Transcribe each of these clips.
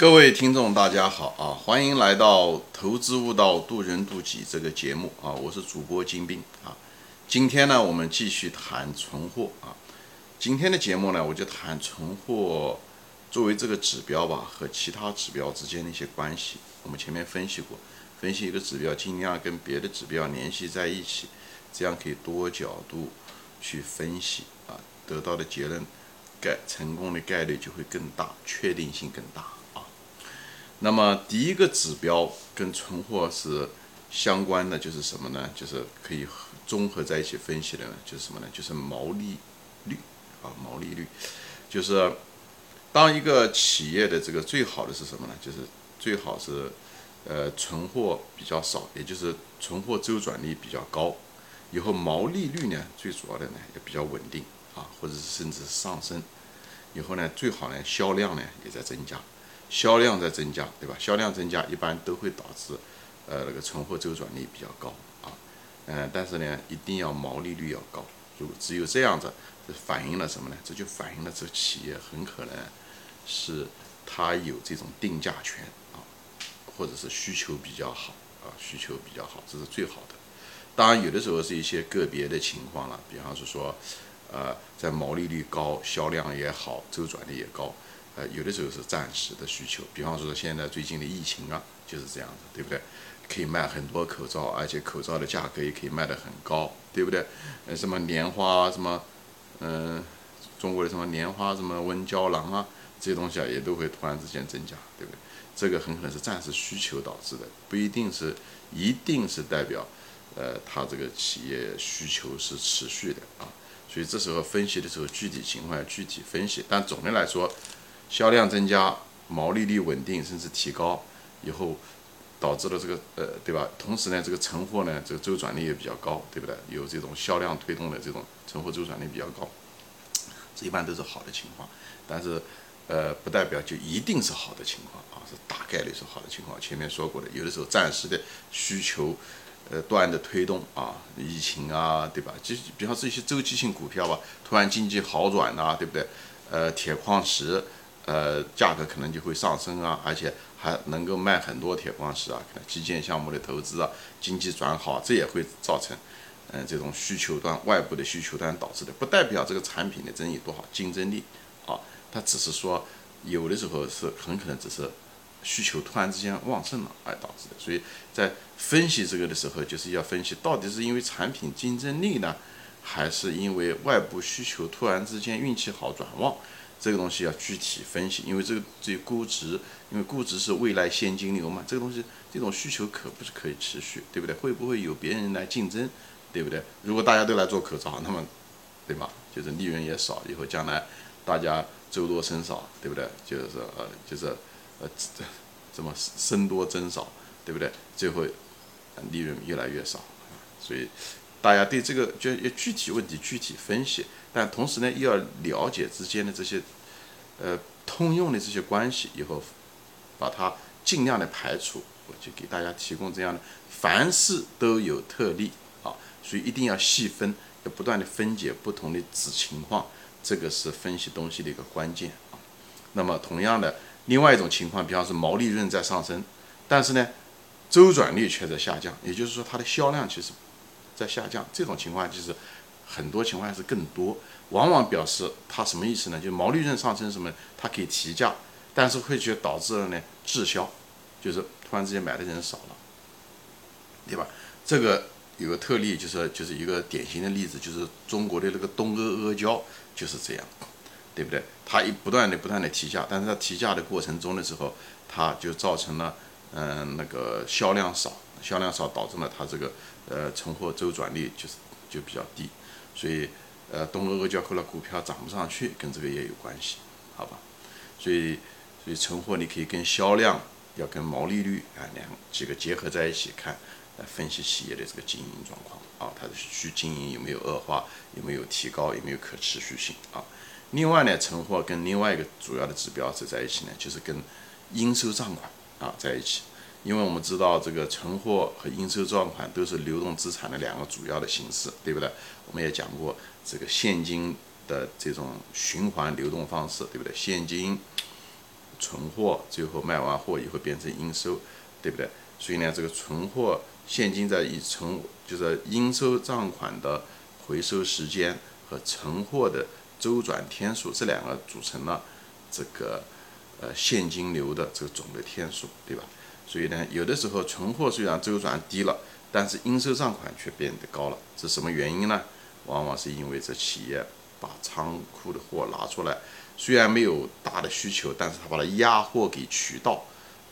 各位听众，大家好啊！欢迎来到《投资悟道，渡人渡己》这个节目啊！我是主播金兵啊。今天呢，我们继续谈存货啊。今天的节目呢，我就谈存货作为这个指标吧，和其他指标之间的一些关系。我们前面分析过，分析一个指标，尽量跟别的指标联系在一起，这样可以多角度去分析啊，得到的结论概成功的概率就会更大，确定性更大。那么第一个指标跟存货是相关的，就是什么呢？就是可以综合在一起分析的呢，就是什么呢？就是毛利率啊，毛利率，就是当一个企业的这个最好的是什么呢？就是最好是呃存货比较少，也就是存货周转率比较高，以后毛利率呢最主要的呢也比较稳定啊，或者是甚至上升，以后呢最好呢销量呢也在增加。销量在增加，对吧？销量增加一般都会导致，呃，那个存货周转率比较高啊，嗯，但是呢，一定要毛利率要高。如果只有这样子，这反映了什么呢？这就反映了这企业很可能是它有这种定价权啊，或者是需求比较好啊，需求比较好，这是最好的。当然，有的时候是一些个别的情况了，比方是说，呃，在毛利率高、销量也好、周转率也高。呃，有的时候是暂时的需求，比方说现在最近的疫情啊，就是这样子，对不对？可以卖很多口罩，而且口罩的价格也可以卖得很高，对不对？呃，什么莲花什么，嗯，中国的什么莲花什么温胶囊啊，这些东西啊，也都会突然之间增加，对不对？这个很可能是暂时需求导致的，不一定是，一定是代表，呃，它这个企业需求是持续的啊。所以这时候分析的时候，具体情况要具体分析，但总的来说。销量增加，毛利率稳定甚至提高以后，导致了这个呃，对吧？同时呢，这个存货呢，这个周转率也比较高，对不对？有这种销量推动的这种存货周转率比较高，这一般都是好的情况。但是，呃，不代表就一定是好的情况啊，是大概率是好的情况。前面说过的，有的时候暂时的需求，呃，端的推动啊，疫情啊，对吧？就比方这些周期性股票吧，突然经济好转呐，对不对？呃，铁矿石。呃，价格可能就会上升啊，而且还能够卖很多铁矿石啊，可能基建项目的投资啊，经济转好，这也会造成，嗯，这种需求端外部的需求端导致的，不代表这个产品的真有多好竞争力啊，它只是说有的时候是很可能只是需求突然之间旺盛了而导致的，所以在分析这个的时候，就是要分析到底是因为产品竞争力呢，还是因为外部需求突然之间运气好转旺。这个东西要具体分析，因为这个这估值，因为估值是未来现金流嘛，这个东西这种需求可不是可以持续，对不对？会不会有别人来竞争，对不对？如果大家都来做口罩，那么，对吧？就是利润也少，以后将来大家周多生少，对不对？就是呃，就是呃，这怎么生多增少，对不对？最后利润越来越少，所以。大家对这个就要具体问题具体分析，但同时呢，又要了解之间的这些，呃，通用的这些关系，以后把它尽量的排除。我就给大家提供这样的，凡事都有特例啊，所以一定要细分，要不断的分解不同的子情况，这个是分析东西的一个关键啊。那么同样的，另外一种情况，比方说毛利润在上升，但是呢，周转率却在下降，也就是说它的销量其实。在下降，这种情况就是很多情况是更多，往往表示它什么意思呢？就毛利润上升什么，它可以提价，但是会却导致了呢滞销，就是突然之间买的人少了，对吧？这个有个特例，就是就是一个典型的例子，就是中国的那个东阿阿胶就是这样，对不对？它一不断的不断的提价，但是它提价的过程中的时候，它就造成了嗯那个销量少。销量少导致了它这个呃存货周转率就是就比较低，所以呃东阿阿胶后来股票涨不上去，跟这个也有关系，好吧？所以所以存货你可以跟销量要跟毛利率啊两几个结合在一起看，来分析企业的这个经营状况啊，它的需经营有没有恶化，有没有提高，有没有可持续性啊？另外呢，存货跟另外一个主要的指标是在一起呢，就是跟应收账款啊在一起。因为我们知道，这个存货和应收账款都是流动资产的两个主要的形式，对不对？我们也讲过这个现金的这种循环流动方式，对不对？现金、存货，最后卖完货以后变成应收，对不对？所以呢，这个存货现金在以存就是应收账款的回收时间和存货的周转天数这两个组成了这个呃现金流的这个总的天数，对吧？所以呢，有的时候存货虽然周转低了，但是应收账款却变得高了，是什么原因呢？往往是因为这企业把仓库的货拿出来，虽然没有大的需求，但是他把它压货给渠道。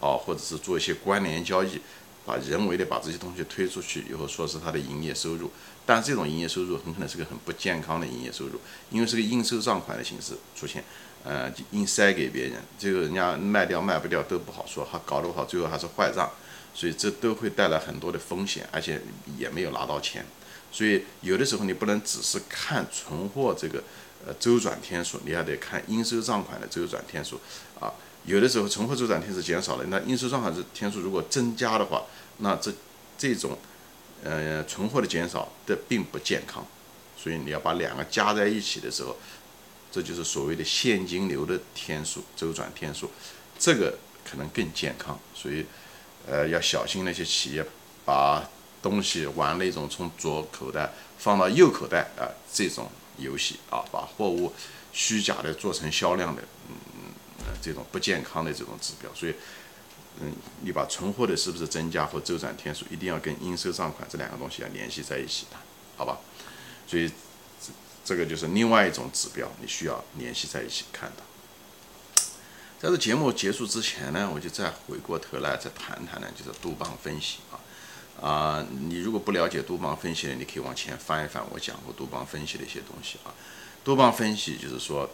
啊，或者是做一些关联交易，把人为的把这些东西推出去以后，说是他的营业收入，但这种营业收入很可能是个很不健康的营业收入，因为是个应收账款的形式出现，呃，硬塞给别人，这个人家卖掉卖不掉都不好说，还搞得不好，最后还是坏账，所以这都会带来很多的风险，而且也没有拿到钱，所以有的时候你不能只是看存货这个呃周转天数，你还得看应收账款的周转天数啊。有的时候存货周转天数减少了，那应收账款是天数如果增加的话，那这这种呃存货的减少的并不健康，所以你要把两个加在一起的时候，这就是所谓的现金流的天数周转天数，这个可能更健康，所以呃要小心那些企业把东西玩那种从左口袋放到右口袋啊这种游戏啊，把货物虚假的做成销量的，嗯。这种不健康的这种指标，所以，嗯，你把存货的是不是增加和周转天数，一定要跟应收账款这两个东西要联系在一起的，好吧？所以，这个就是另外一种指标，你需要联系在一起看的。在这节目结束之前呢，我就再回过头来再谈谈呢，就是杜邦分析啊啊，你如果不了解杜邦分析呢，你可以往前翻一翻，我讲过杜邦分析的一些东西啊。杜邦分析就是说。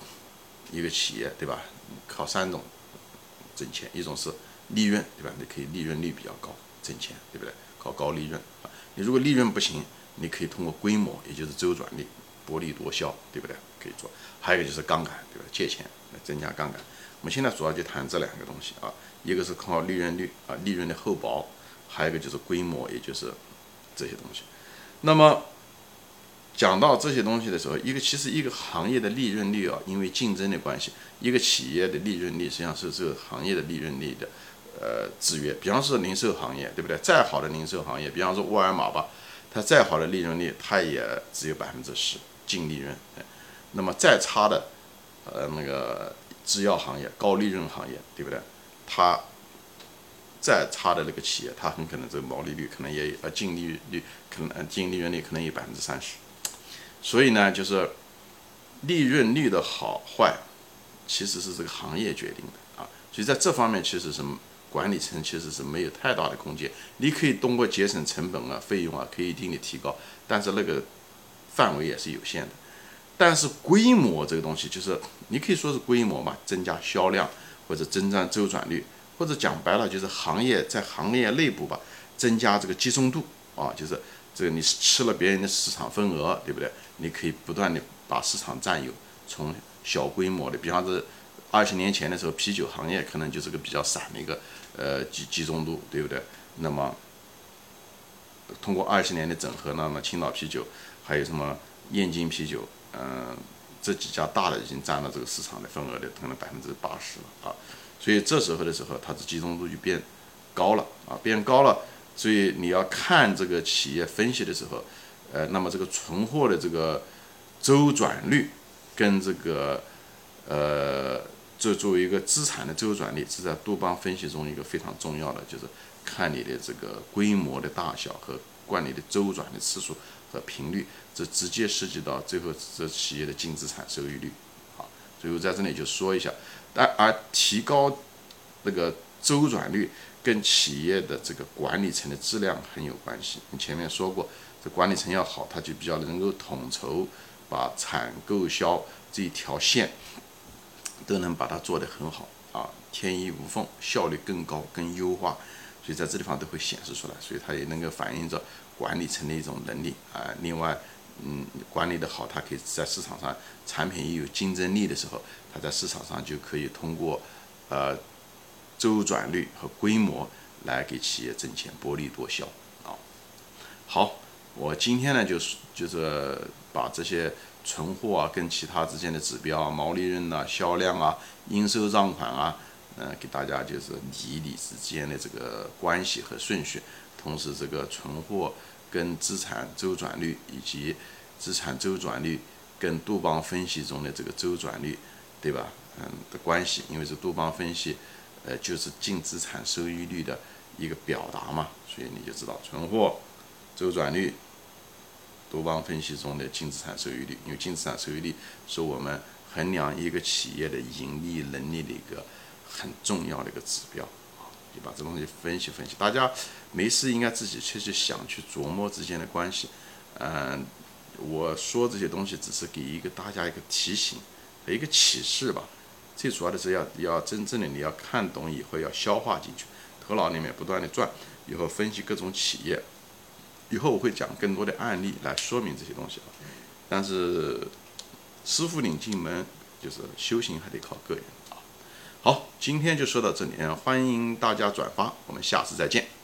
一个企业对吧？靠三种挣钱，一种是利润对吧？你可以利润率比较高挣钱，对不对？靠高利润啊。你如果利润不行，你可以通过规模，也就是周转率薄利多销，对不对？可以做。还有一个就是杠杆，对吧？借钱来增加杠杆。我们现在主要就谈这两个东西啊，一个是靠利润率啊，利润的厚薄，还有一个就是规模，也就是这些东西。那么。讲到这些东西的时候，一个其实一个行业的利润率啊，因为竞争的关系，一个企业的利润率实际上是这个行业的利润率的呃制约。比方说零售行业，对不对？再好的零售行业，比方说沃尔玛吧，它再好的利润率，它也只有百分之十净利润。那么再差的呃那个制药行业，高利润行业，对不对？它再差的那个企业，它很可能这个毛利率可能也呃净利率可能净利润率可能有百分之三十。所以呢，就是利润率的好坏，其实是这个行业决定的啊。所以在这方面，其实是管理层其实是没有太大的空间。你可以通过节省成本啊、费用啊，可以一定的提高，但是那个范围也是有限的。但是规模这个东西，就是你可以说是规模嘛，增加销量或者增加周转率，或者讲白了就是行业在行业内部吧，增加这个集中度啊，就是。这个你吃了别人的市场份额，对不对？你可以不断的把市场占有，从小规模的，比方说二十年前的时候，啤酒行业可能就是个比较散的一个呃集集中度，对不对？那么通过二十年的整合，那么青岛啤酒还有什么燕京啤酒，嗯，这几家大的已经占了这个市场的份额的可能百分之八十了啊。所以这时候的时候，它的集中度就变高了啊，变高了。所以你要看这个企业分析的时候，呃，那么这个存货的这个周转率跟这个呃，这作为一个资产的周转率，是在杜邦分析中一个非常重要的，就是看你的这个规模的大小和管理的周转的次数和频率，这直接涉及到最后这企业的净资产收益率。好，最后在这里就说一下，但而提高那个周转率。跟企业的这个管理层的质量很有关系。你前面说过，这管理层要好，他就比较能够统筹，把产购销这一条线都能把它做得很好啊，天衣无缝，效率更高，更优化。所以在这地方都会显示出来，所以它也能够反映着管理层的一种能力啊。另外，嗯，管理的好，它可以在市场上产品也有竞争力的时候，它在市场上就可以通过呃。周转率和规模来给企业挣钱，薄利多销啊。好，我今天呢就是就是把这些存货啊跟其他之间的指标啊，毛利润啊、销量啊、应收账款啊，呃，给大家就是理理之间的这个关系和顺序，同时这个存货跟资产周转率以及资产周转率跟杜邦分析中的这个周转率，对吧？嗯的关系，因为是杜邦分析，呃，就是净资产收益率的一个表达嘛，所以你就知道存货周转率，杜邦分析中的净资产收益率，因为净资产收益率是我们衡量一个企业的盈利能力的一个。很重要的一个指标啊，你把这东西分析分析，大家没事应该自己去去想去琢磨之间的关系。嗯，我说这些东西只是给一个大家一个提醒和一个启示吧。最主要的是要要真正的你要看懂以后要消化进去，头脑里面不断的转，以后分析各种企业。以后我会讲更多的案例来说明这些东西啊。但是师傅领进门，就是修行还得靠个人。好，今天就说到这里，欢迎大家转发，我们下次再见。